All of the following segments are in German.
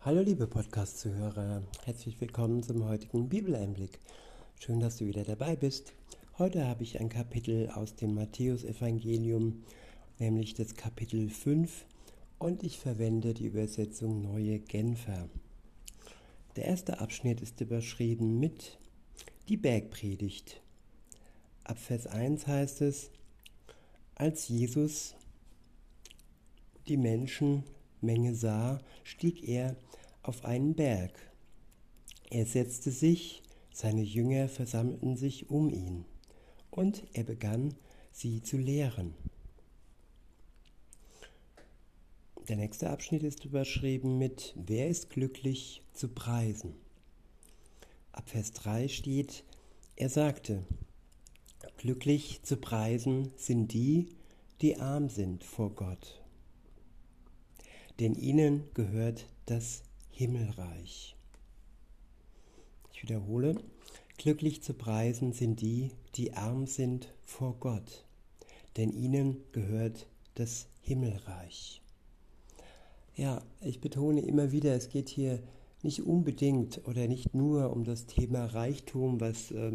Hallo liebe Podcast-Zuhörer, herzlich willkommen zum heutigen Bibeleinblick. Schön, dass du wieder dabei bist. Heute habe ich ein Kapitel aus dem Matthäusevangelium, nämlich das Kapitel 5 und ich verwende die Übersetzung Neue Genfer. Der erste Abschnitt ist überschrieben mit die Bergpredigt. Ab Vers 1 heißt es, als Jesus die Menschenmenge sah, stieg er auf einen Berg. Er setzte sich, seine Jünger versammelten sich um ihn, und er begann, sie zu lehren. Der nächste Abschnitt ist überschrieben mit Wer ist glücklich zu preisen? Ab Vers 3 steht, er sagte, Glücklich zu preisen sind die, die arm sind vor Gott, denn ihnen gehört das Himmelreich. Ich wiederhole, glücklich zu preisen sind die, die arm sind vor Gott, denn ihnen gehört das Himmelreich. Ja, ich betone immer wieder, es geht hier nicht unbedingt oder nicht nur um das Thema Reichtum, was äh,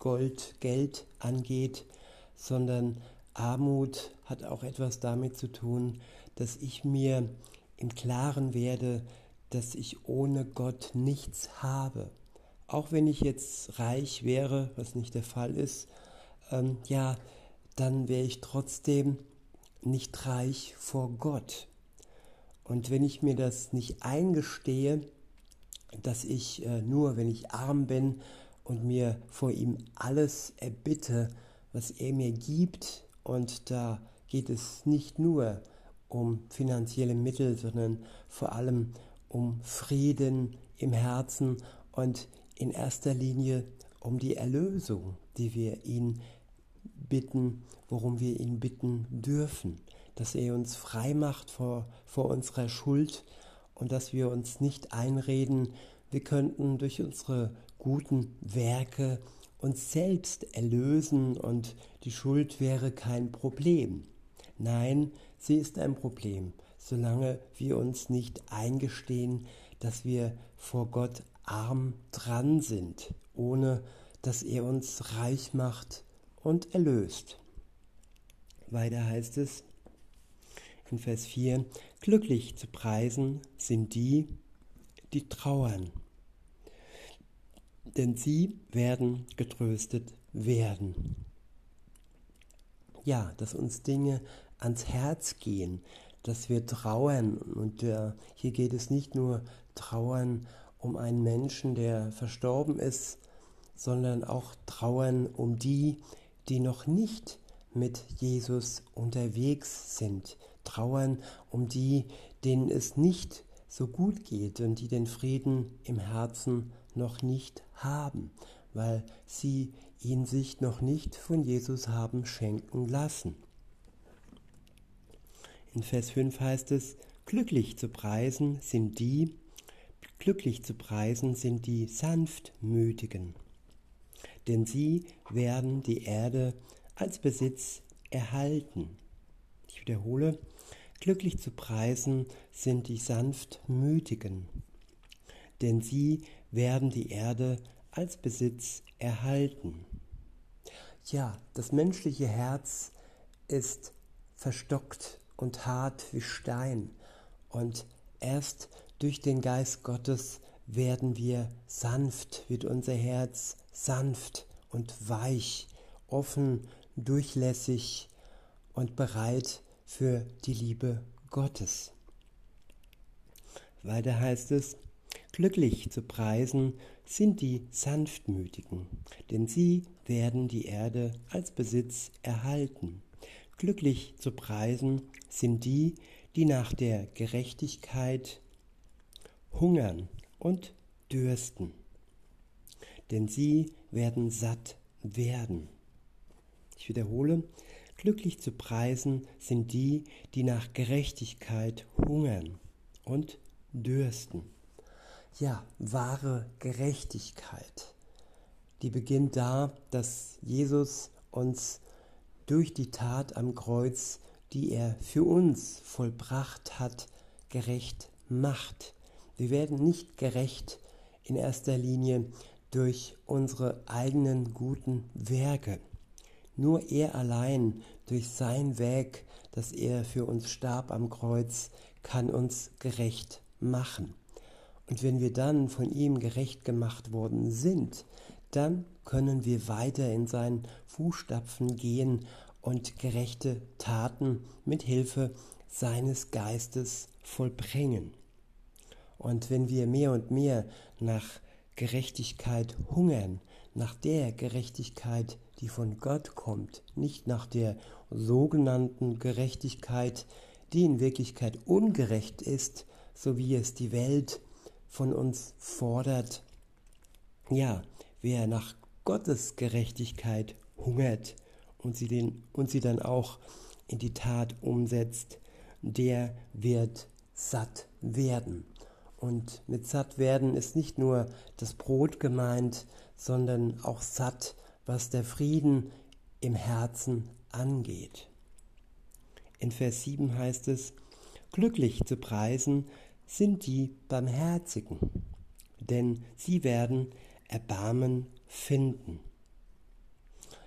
Gold, Geld angeht, sondern Armut hat auch etwas damit zu tun, dass ich mir im Klaren werde, dass ich ohne Gott nichts habe. Auch wenn ich jetzt reich wäre, was nicht der Fall ist, ähm, ja, dann wäre ich trotzdem nicht reich vor Gott. Und wenn ich mir das nicht eingestehe, dass ich äh, nur, wenn ich arm bin und mir vor ihm alles erbitte, was er mir gibt, und da geht es nicht nur um finanzielle Mittel, sondern vor allem um Frieden im Herzen und in erster Linie um die Erlösung, die wir ihn bitten, worum wir ihn bitten dürfen, dass er uns frei macht vor, vor unserer Schuld und dass wir uns nicht einreden, wir könnten durch unsere guten Werke uns selbst erlösen und die Schuld wäre kein Problem. Nein, sie ist ein Problem, solange wir uns nicht eingestehen, dass wir vor Gott arm dran sind, ohne dass er uns reich macht und erlöst. Weiter heißt es in Vers 4, glücklich zu preisen sind die, die trauern, denn sie werden getröstet werden. Ja, dass uns Dinge ans Herz gehen, dass wir trauern. Und äh, hier geht es nicht nur trauern um einen Menschen, der verstorben ist, sondern auch trauern um die, die noch nicht mit Jesus unterwegs sind. Trauern um die, denen es nicht so gut geht und die den Frieden im Herzen noch nicht haben, weil sie ihn sich noch nicht von Jesus haben schenken lassen. In Vers 5 heißt es, glücklich zu preisen sind die, glücklich zu preisen sind die Sanftmütigen, denn sie werden die Erde als Besitz erhalten. Ich wiederhole, glücklich zu preisen sind die Sanftmütigen, denn sie werden die Erde als Besitz erhalten. Ja, das menschliche Herz ist verstockt und hart wie Stein. Und erst durch den Geist Gottes werden wir sanft, wird unser Herz sanft und weich, offen, durchlässig und bereit für die Liebe Gottes. Weiter heißt es, glücklich zu preisen sind die Sanftmütigen, denn sie werden die Erde als Besitz erhalten. Glücklich zu preisen sind die, die nach der Gerechtigkeit hungern und dürsten, denn sie werden satt werden. Ich wiederhole, glücklich zu preisen sind die, die nach Gerechtigkeit hungern und dürsten. Ja, wahre Gerechtigkeit, die beginnt da, dass Jesus uns durch die Tat am Kreuz, die er für uns vollbracht hat, gerecht macht. Wir werden nicht gerecht in erster Linie durch unsere eigenen guten Werke. Nur er allein durch sein Weg, dass er für uns starb am Kreuz, kann uns gerecht machen. Und wenn wir dann von ihm gerecht gemacht worden sind, dann können wir weiter in seinen Fußstapfen gehen und gerechte Taten mit Hilfe seines Geistes vollbringen. Und wenn wir mehr und mehr nach Gerechtigkeit hungern, nach der Gerechtigkeit, die von Gott kommt, nicht nach der sogenannten Gerechtigkeit, die in Wirklichkeit ungerecht ist, so wie es die Welt von uns fordert. Ja, wer nach Gottes Gerechtigkeit hungert und sie, den, und sie dann auch in die Tat umsetzt, der wird satt werden. Und mit satt werden ist nicht nur das Brot gemeint, sondern auch satt, was der Frieden im Herzen angeht. In Vers 7 heißt es, glücklich zu preisen sind die Barmherzigen, denn sie werden Erbarmen finden.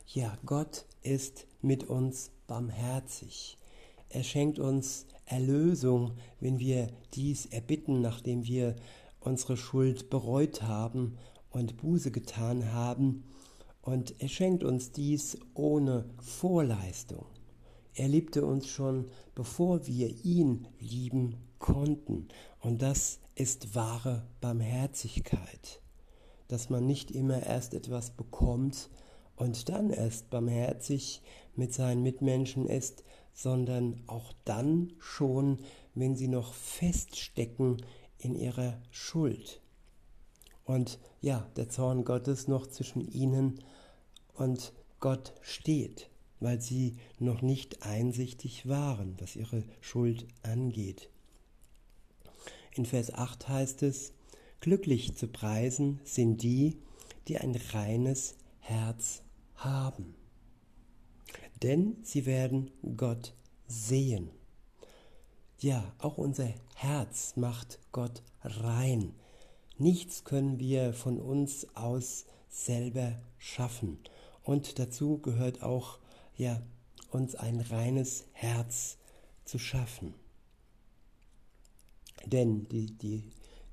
Ja, Gott ist mit uns barmherzig. Er schenkt uns Erlösung, wenn wir dies erbitten, nachdem wir unsere Schuld bereut haben und Buße getan haben. Und er schenkt uns dies ohne Vorleistung. Er liebte uns schon, bevor wir ihn lieben konnten. Und das ist wahre Barmherzigkeit, dass man nicht immer erst etwas bekommt und dann erst barmherzig mit seinen Mitmenschen ist, sondern auch dann schon, wenn sie noch feststecken in ihrer Schuld. Und ja, der Zorn Gottes noch zwischen ihnen und Gott steht, weil sie noch nicht einsichtig waren, was ihre Schuld angeht. In Vers 8 heißt es, glücklich zu preisen sind die, die ein reines Herz haben denn sie werden Gott sehen. Ja, auch unser Herz macht Gott rein. Nichts können wir von uns aus selber schaffen. Und dazu gehört auch, ja, uns ein reines Herz zu schaffen. Denn die, die,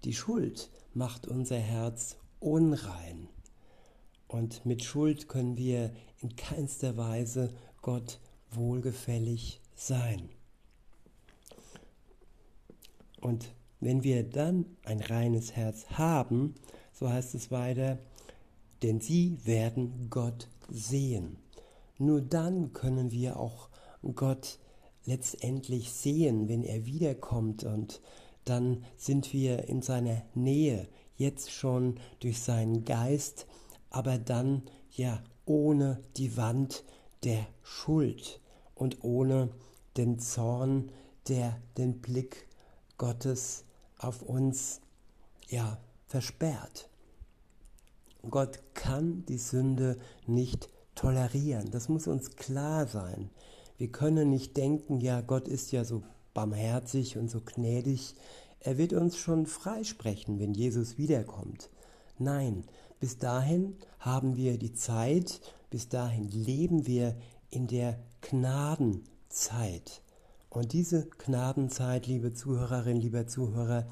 die Schuld macht unser Herz unrein. Und mit Schuld können wir in keinster Weise Gott wohlgefällig sein. Und wenn wir dann ein reines Herz haben, so heißt es weiter, denn sie werden Gott sehen. Nur dann können wir auch Gott letztendlich sehen, wenn er wiederkommt und dann sind wir in seiner Nähe, jetzt schon durch seinen Geist, aber dann ja ohne die Wand der Schuld und ohne den Zorn, der den Blick Gottes auf uns ja versperrt. Gott kann die Sünde nicht tolerieren. Das muss uns klar sein. Wir können nicht denken, ja, Gott ist ja so barmherzig und so gnädig. Er wird uns schon freisprechen, wenn Jesus wiederkommt. Nein, bis dahin haben wir die Zeit, bis dahin leben wir in der Gnadenzeit. Und diese Gnadenzeit, liebe Zuhörerinnen, lieber Zuhörer,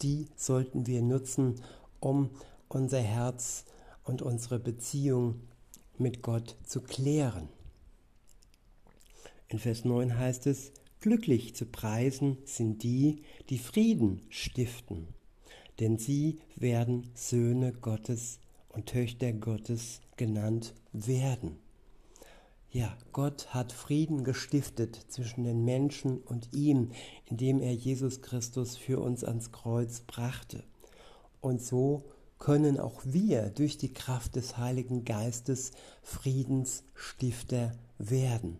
die sollten wir nutzen, um unser Herz und unsere Beziehung mit Gott zu klären. In Vers 9 heißt es, glücklich zu preisen sind die, die Frieden stiften, denn sie werden Söhne Gottes und Töchter Gottes genannt werden. Ja, Gott hat Frieden gestiftet zwischen den Menschen und ihm, indem er Jesus Christus für uns ans Kreuz brachte. Und so können auch wir durch die Kraft des Heiligen Geistes Friedensstifter werden.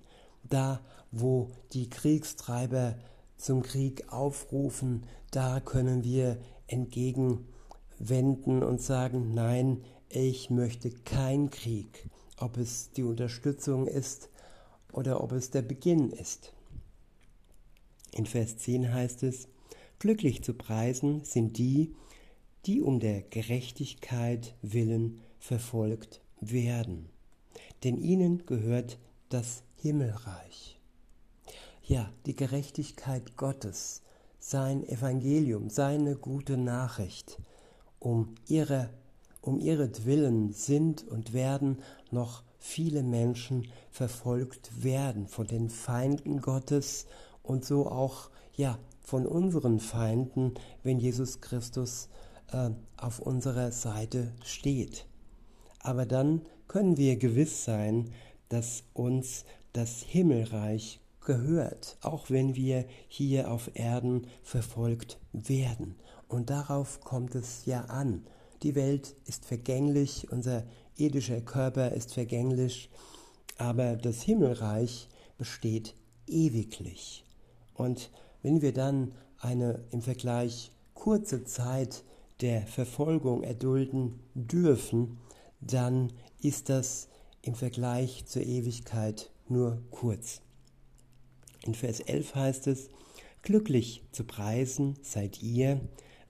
Da, wo die Kriegstreiber zum Krieg aufrufen, da können wir entgegenwenden und sagen, nein, ich möchte keinen Krieg, ob es die Unterstützung ist oder ob es der Beginn ist. In Vers 10 heißt es, Glücklich zu preisen sind die, die um der Gerechtigkeit willen verfolgt werden, denn ihnen gehört das Himmelreich. Ja, die Gerechtigkeit Gottes, sein Evangelium, seine gute Nachricht, um ihre um ihretwillen sind und werden noch viele Menschen verfolgt werden von den Feinden Gottes und so auch ja von unseren Feinden, wenn Jesus Christus äh, auf unserer Seite steht. Aber dann können wir gewiss sein, dass uns das Himmelreich gehört, auch wenn wir hier auf Erden verfolgt werden. Und darauf kommt es ja an. Die Welt ist vergänglich, unser irdischer Körper ist vergänglich, aber das Himmelreich besteht ewiglich. Und wenn wir dann eine im Vergleich kurze Zeit der Verfolgung erdulden dürfen, dann ist das im Vergleich zur Ewigkeit nur kurz. In Vers 11 heißt es, Glücklich zu preisen seid ihr,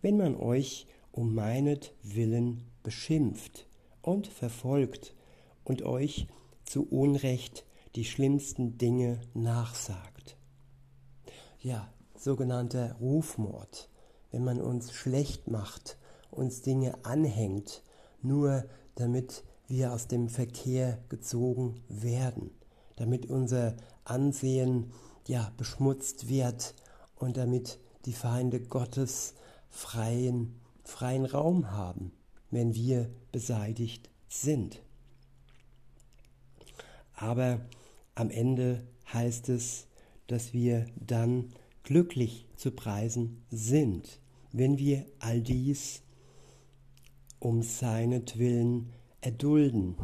wenn man euch um meinetwillen beschimpft und verfolgt und euch zu Unrecht die schlimmsten Dinge nachsagt. Ja, sogenannter Rufmord, wenn man uns schlecht macht, uns Dinge anhängt, nur damit wir aus dem Verkehr gezogen werden, damit unser Ansehen ja beschmutzt wird und damit die Feinde Gottes freien freien Raum haben, wenn wir beseitigt sind. Aber am Ende heißt es, dass wir dann glücklich zu preisen sind, wenn wir all dies um seinetwillen erdulden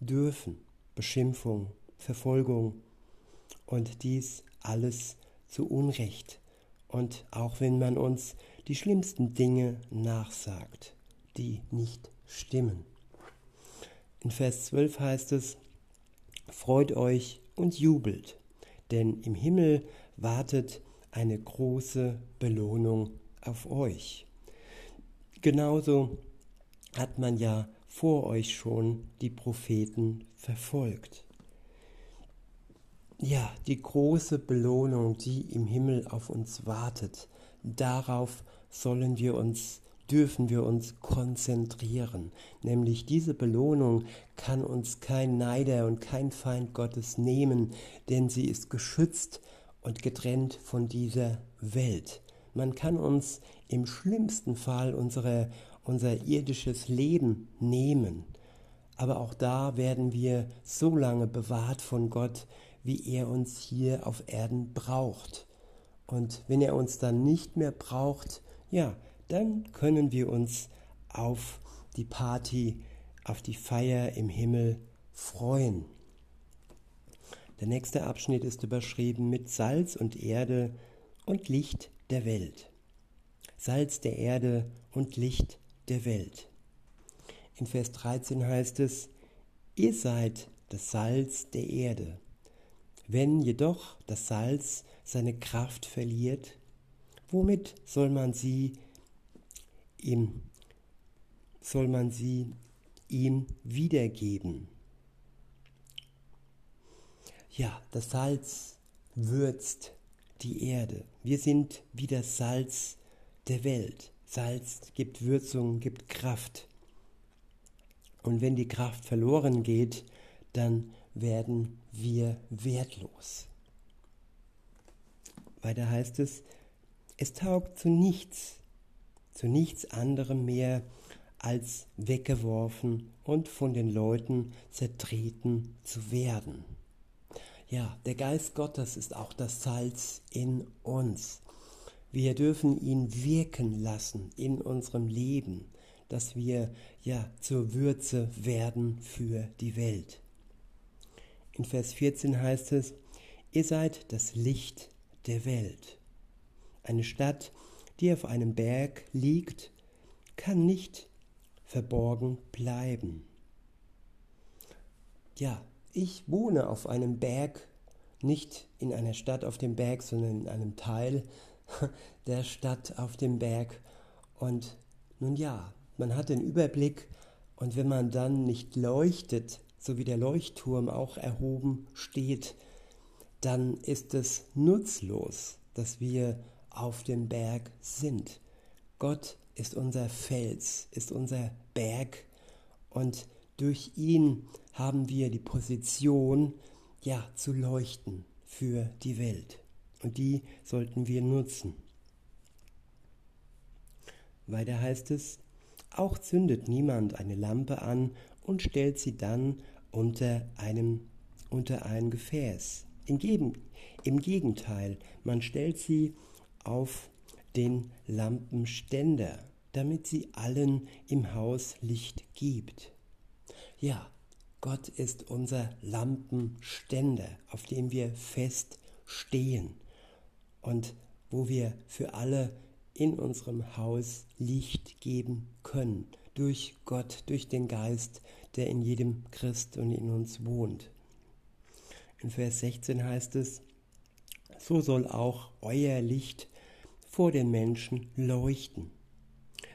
dürfen, Beschimpfung, Verfolgung und dies alles zu Unrecht. Und auch wenn man uns die schlimmsten Dinge nachsagt, die nicht stimmen. In Vers 12 heißt es, Freut euch und jubelt, denn im Himmel wartet eine große Belohnung auf euch. Genauso hat man ja vor euch schon die Propheten verfolgt. Ja, die große Belohnung, die im Himmel auf uns wartet, darauf sollen wir uns dürfen wir uns konzentrieren. Nämlich diese Belohnung kann uns kein Neider und kein Feind Gottes nehmen, denn sie ist geschützt und getrennt von dieser Welt. Man kann uns im schlimmsten Fall unsere, unser irdisches Leben nehmen, aber auch da werden wir so lange bewahrt von Gott, wie er uns hier auf Erden braucht. Und wenn er uns dann nicht mehr braucht, ja, dann können wir uns auf die Party, auf die Feier im Himmel freuen. Der nächste Abschnitt ist überschrieben mit Salz und Erde und Licht der Welt. Salz der Erde und Licht der Welt. In Vers 13 heißt es, ihr seid das Salz der Erde. Wenn jedoch das Salz seine Kraft verliert, womit soll man sie ihm, soll man sie ihm wiedergeben? Ja, das Salz würzt die Erde. Wir sind wie das Salz der Welt. Salz gibt Würzung, gibt Kraft. Und wenn die Kraft verloren geht, dann werden wir wertlos. Weiter heißt es, es taugt zu nichts, zu nichts anderem mehr, als weggeworfen und von den Leuten zertreten zu werden. Ja, der Geist Gottes ist auch das Salz in uns. Wir dürfen ihn wirken lassen in unserem Leben, dass wir ja zur Würze werden für die Welt. In Vers 14 heißt es, ihr seid das Licht der Welt. Eine Stadt, die auf einem Berg liegt, kann nicht verborgen bleiben. Ja, ich wohne auf einem Berg, nicht in einer Stadt auf dem Berg, sondern in einem Teil der Stadt auf dem Berg. Und nun ja, man hat den Überblick und wenn man dann nicht leuchtet, so wie der Leuchtturm auch erhoben steht, dann ist es nutzlos, dass wir auf dem Berg sind. Gott ist unser Fels, ist unser Berg und durch ihn haben wir die Position, ja, zu leuchten für die Welt. Und die sollten wir nutzen. Weiter heißt es, auch zündet niemand eine Lampe an und stellt sie dann unter einem unter ein Gefäß. Im, Im Gegenteil, man stellt sie auf den Lampenständer, damit sie allen im Haus Licht gibt. Ja, Gott ist unser Lampenständer, auf dem wir fest stehen und wo wir für alle in unserem Haus Licht geben können, durch Gott, durch den Geist, der in jedem Christ und in uns wohnt. In Vers 16 heißt es, so soll auch euer Licht vor den Menschen leuchten.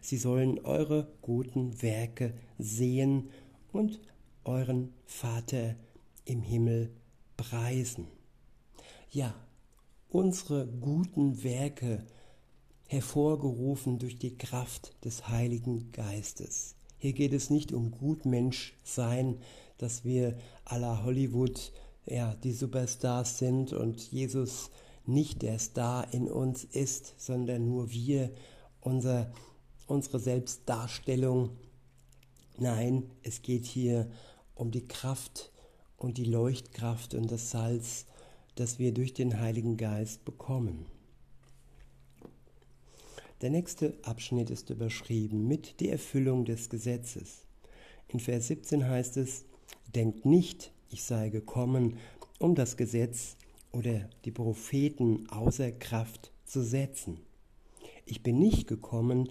Sie sollen eure guten Werke sehen und euren Vater im Himmel preisen. Ja, unsere guten Werke hervorgerufen durch die Kraft des Heiligen Geistes. Hier geht es nicht um Gutmensch sein, dass wir la Hollywood ja, die Superstars sind und Jesus nicht der Star in uns ist, sondern nur wir, unser, unsere Selbstdarstellung. Nein, es geht hier um die Kraft und die Leuchtkraft und das Salz, das wir durch den Heiligen Geist bekommen. Der nächste Abschnitt ist überschrieben mit der Erfüllung des Gesetzes. In Vers 17 heißt es, Denkt nicht, ich sei gekommen, um das Gesetz oder die Propheten außer Kraft zu setzen. Ich bin nicht gekommen,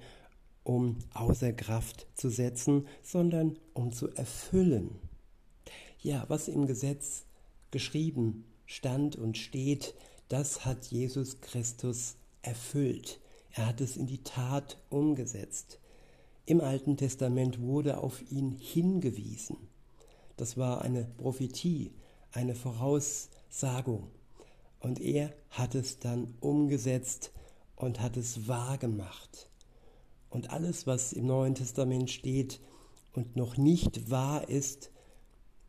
um außer Kraft zu setzen, sondern um zu erfüllen. Ja, was im Gesetz geschrieben stand und steht, das hat Jesus Christus erfüllt. Er hat es in die Tat umgesetzt. Im Alten Testament wurde auf ihn hingewiesen. Das war eine Prophetie, eine Voraussagung. Und er hat es dann umgesetzt und hat es wahr gemacht. Und alles, was im Neuen Testament steht und noch nicht wahr ist,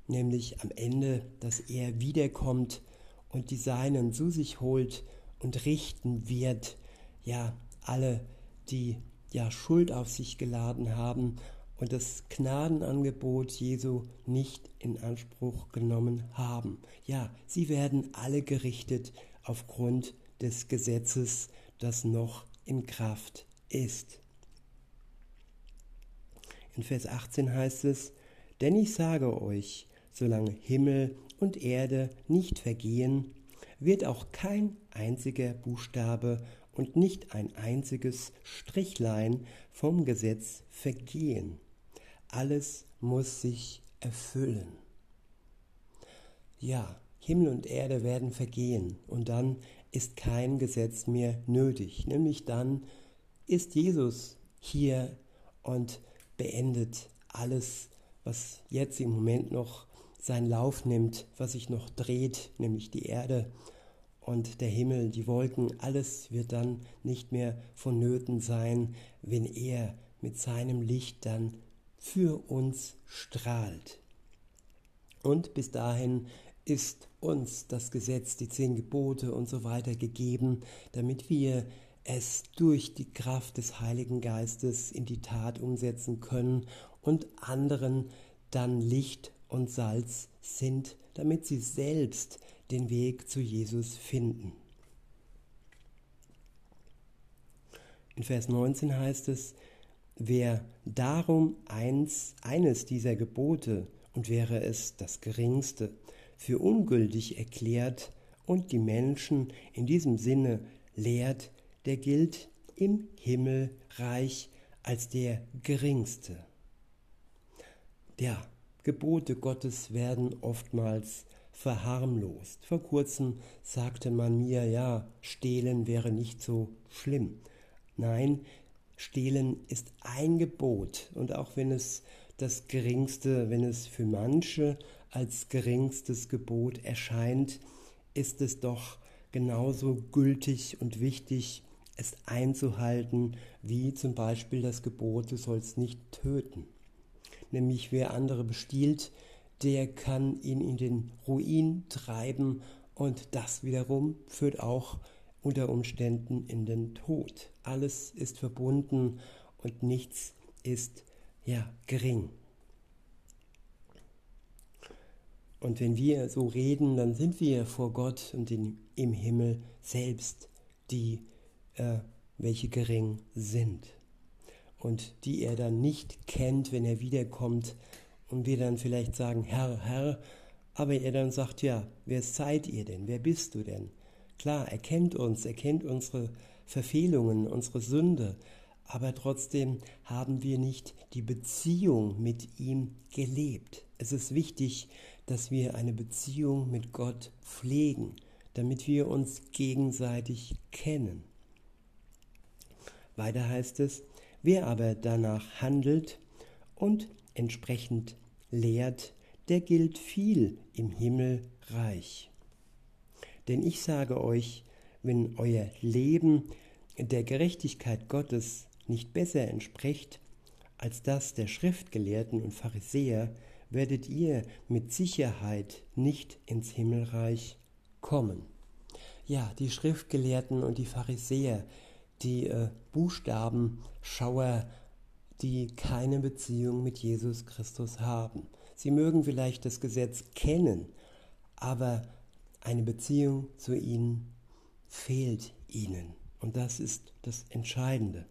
nämlich am Ende, dass er wiederkommt und die Seinen zu sich holt und richten wird, ja, alle, die ja Schuld auf sich geladen haben und das Gnadenangebot Jesu nicht in Anspruch genommen haben. Ja, sie werden alle gerichtet aufgrund des Gesetzes, das noch in Kraft ist. In Vers 18 heißt es, denn ich sage euch, solange Himmel und Erde nicht vergehen, wird auch kein einziger Buchstabe und nicht ein einziges Strichlein vom Gesetz vergehen. Alles muss sich erfüllen. Ja, Himmel und Erde werden vergehen und dann ist kein Gesetz mehr nötig. Nämlich dann ist Jesus hier und beendet alles, was jetzt im Moment noch seinen Lauf nimmt, was sich noch dreht, nämlich die Erde und der Himmel, die Wolken, alles wird dann nicht mehr vonnöten sein, wenn er mit seinem Licht dann für uns strahlt. Und bis dahin ist uns das Gesetz, die zehn Gebote und so weiter gegeben, damit wir es durch die Kraft des Heiligen Geistes in die Tat umsetzen können und anderen dann Licht und Salz sind, damit sie selbst den Weg zu Jesus finden. In Vers 19 heißt es, wer darum eins, eines dieser Gebote, und wäre es das geringste, für ungültig erklärt und die Menschen in diesem Sinne lehrt, der gilt im Himmelreich als der geringste. Ja, Gebote Gottes werden oftmals verharmlost. Vor kurzem sagte man mir, ja, stehlen wäre nicht so schlimm. Nein, stehlen ist ein Gebot und auch wenn es das geringste, wenn es für manche als geringstes Gebot erscheint, ist es doch genauso gültig und wichtig, es einzuhalten, wie zum Beispiel das Gebot, du sollst nicht töten. Nämlich wer andere bestiehlt, der kann ihn in den Ruin treiben und das wiederum führt auch unter Umständen in den Tod. Alles ist verbunden und nichts ist ja gering. Und wenn wir so reden, dann sind wir vor Gott und in, im Himmel selbst die, äh, welche gering sind. Und die er dann nicht kennt, wenn er wiederkommt und wir dann vielleicht sagen, Herr, Herr, aber er dann sagt, ja, wer seid ihr denn? Wer bist du denn? Klar, er kennt uns, er kennt unsere Verfehlungen, unsere Sünde, aber trotzdem haben wir nicht die Beziehung mit ihm gelebt. Es ist wichtig, dass wir eine Beziehung mit Gott pflegen, damit wir uns gegenseitig kennen. Weiter heißt es, wer aber danach handelt und entsprechend lehrt, der gilt viel im Himmelreich. Denn ich sage euch, wenn euer Leben der Gerechtigkeit Gottes nicht besser entspricht als das der Schriftgelehrten und Pharisäer, werdet ihr mit Sicherheit nicht ins Himmelreich kommen. Ja, die Schriftgelehrten und die Pharisäer, die äh, Buchstabenschauer, die keine Beziehung mit Jesus Christus haben. Sie mögen vielleicht das Gesetz kennen, aber eine Beziehung zu ihnen fehlt ihnen. Und das ist das Entscheidende.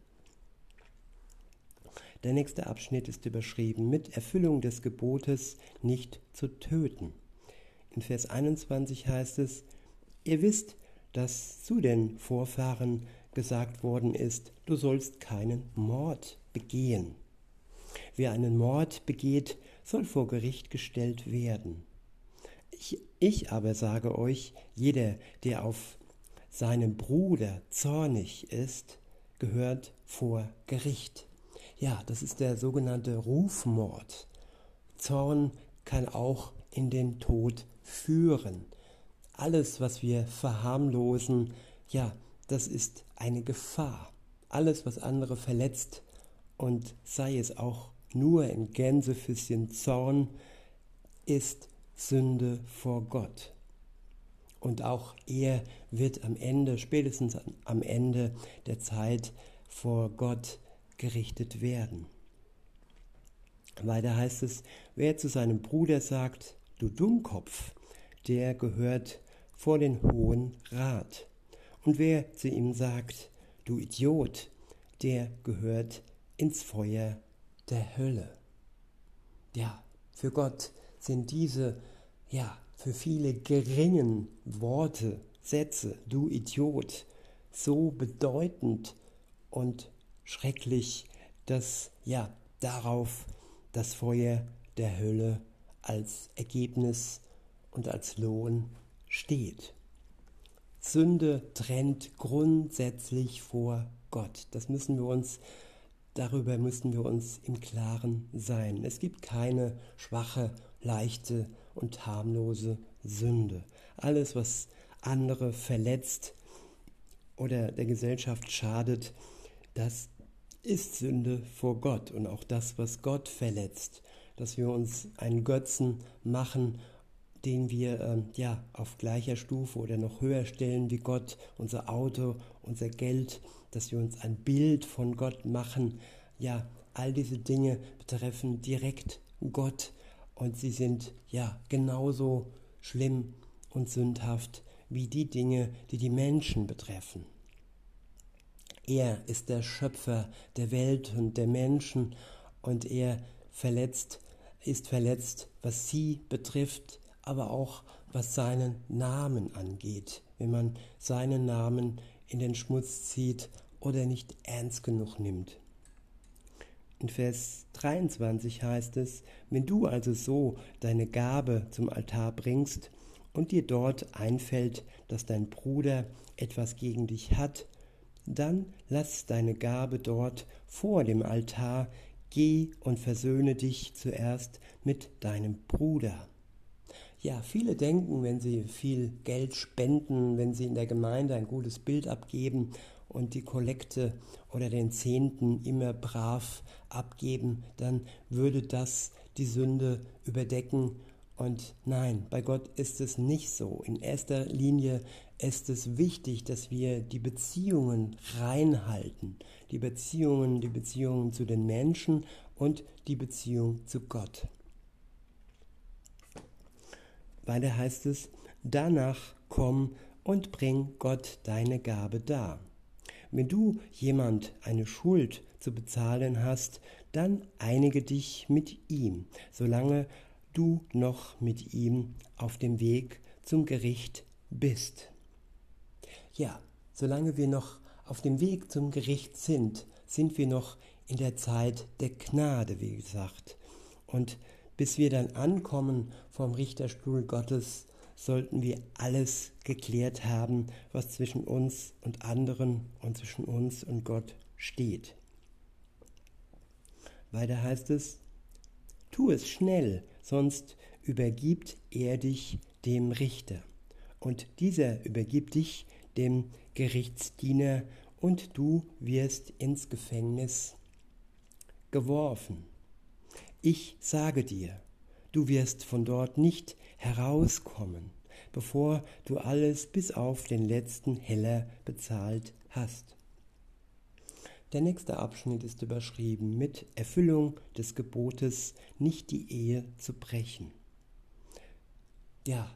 Der nächste Abschnitt ist überschrieben mit Erfüllung des Gebotes nicht zu töten. In Vers 21 heißt es, ihr wisst, dass zu den Vorfahren gesagt worden ist, du sollst keinen Mord begehen. Wer einen Mord begeht, soll vor Gericht gestellt werden. Ich, ich aber sage euch, jeder, der auf seinem Bruder zornig ist, gehört vor Gericht. Ja, das ist der sogenannte Rufmord. Zorn kann auch in den Tod führen. Alles, was wir verharmlosen, ja, das ist eine Gefahr. Alles, was andere verletzt und sei es auch nur ein Gänsefüßchen Zorn, ist Sünde vor Gott. Und auch er wird am Ende, spätestens am Ende der Zeit vor Gott gerichtet werden. Weiter heißt es, wer zu seinem Bruder sagt, du Dummkopf, der gehört vor den Hohen Rat. Und wer zu ihm sagt, du Idiot, der gehört ins Feuer der Hölle. Ja, für Gott sind diese, ja, für viele geringen Worte, Sätze, du Idiot, so bedeutend und schrecklich, dass ja darauf das Feuer der Hölle als Ergebnis und als Lohn steht. Sünde trennt grundsätzlich vor Gott. Das müssen wir uns, darüber müssen wir uns im Klaren sein. Es gibt keine schwache, leichte und harmlose Sünde. Alles, was andere verletzt oder der Gesellschaft schadet, das ist Sünde vor Gott und auch das, was Gott verletzt, dass wir uns einen Götzen machen, den wir ähm, ja auf gleicher Stufe oder noch höher stellen wie Gott, unser Auto, unser Geld, dass wir uns ein Bild von Gott machen. Ja, all diese Dinge betreffen direkt Gott und sie sind ja genauso schlimm und sündhaft wie die Dinge, die die Menschen betreffen. Er ist der Schöpfer der Welt und der Menschen und er verletzt, ist verletzt, was sie betrifft, aber auch was seinen Namen angeht, wenn man seinen Namen in den Schmutz zieht oder nicht ernst genug nimmt. In Vers 23 heißt es, wenn du also so deine Gabe zum Altar bringst und dir dort einfällt, dass dein Bruder etwas gegen dich hat, dann lass deine Gabe dort vor dem Altar, geh und versöhne dich zuerst mit deinem Bruder. Ja, viele denken, wenn sie viel Geld spenden, wenn sie in der Gemeinde ein gutes Bild abgeben und die Kollekte oder den Zehnten immer brav abgeben, dann würde das die Sünde überdecken. Und nein, bei Gott ist es nicht so. In erster Linie ist es wichtig, dass wir die Beziehungen reinhalten. Die Beziehungen, die Beziehungen zu den Menschen und die Beziehung zu Gott. Weiter heißt es, danach komm und bring Gott deine Gabe dar. Wenn du jemand eine Schuld zu bezahlen hast, dann einige dich mit ihm, solange du noch mit ihm auf dem Weg zum Gericht bist. Ja, solange wir noch auf dem Weg zum Gericht sind, sind wir noch in der Zeit der Gnade, wie gesagt. Und bis wir dann ankommen vom Richterstuhl Gottes, sollten wir alles geklärt haben, was zwischen uns und anderen und zwischen uns und Gott steht. Weiter heißt es, tu es schnell, sonst übergibt er dich dem Richter. Und dieser übergibt dich dem Gerichtsdiener und du wirst ins Gefängnis geworfen. Ich sage dir, du wirst von dort nicht herauskommen, bevor du alles bis auf den letzten Heller bezahlt hast. Der nächste Abschnitt ist überschrieben mit Erfüllung des Gebotes, nicht die Ehe zu brechen. Ja,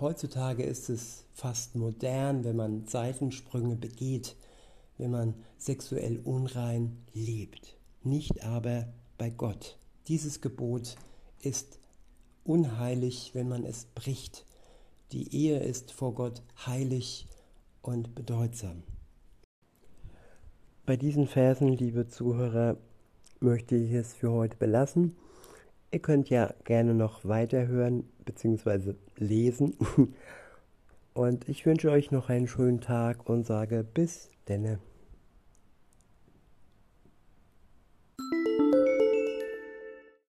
heutzutage ist es fast modern, wenn man Seitensprünge begeht, wenn man sexuell unrein lebt, nicht aber bei Gott. Dieses Gebot ist unheilig, wenn man es bricht. Die Ehe ist vor Gott heilig und bedeutsam. Bei diesen Versen, liebe Zuhörer, möchte ich es für heute belassen. Ihr könnt ja gerne noch weiterhören bzw. lesen. Und ich wünsche euch noch einen schönen Tag und sage bis denne.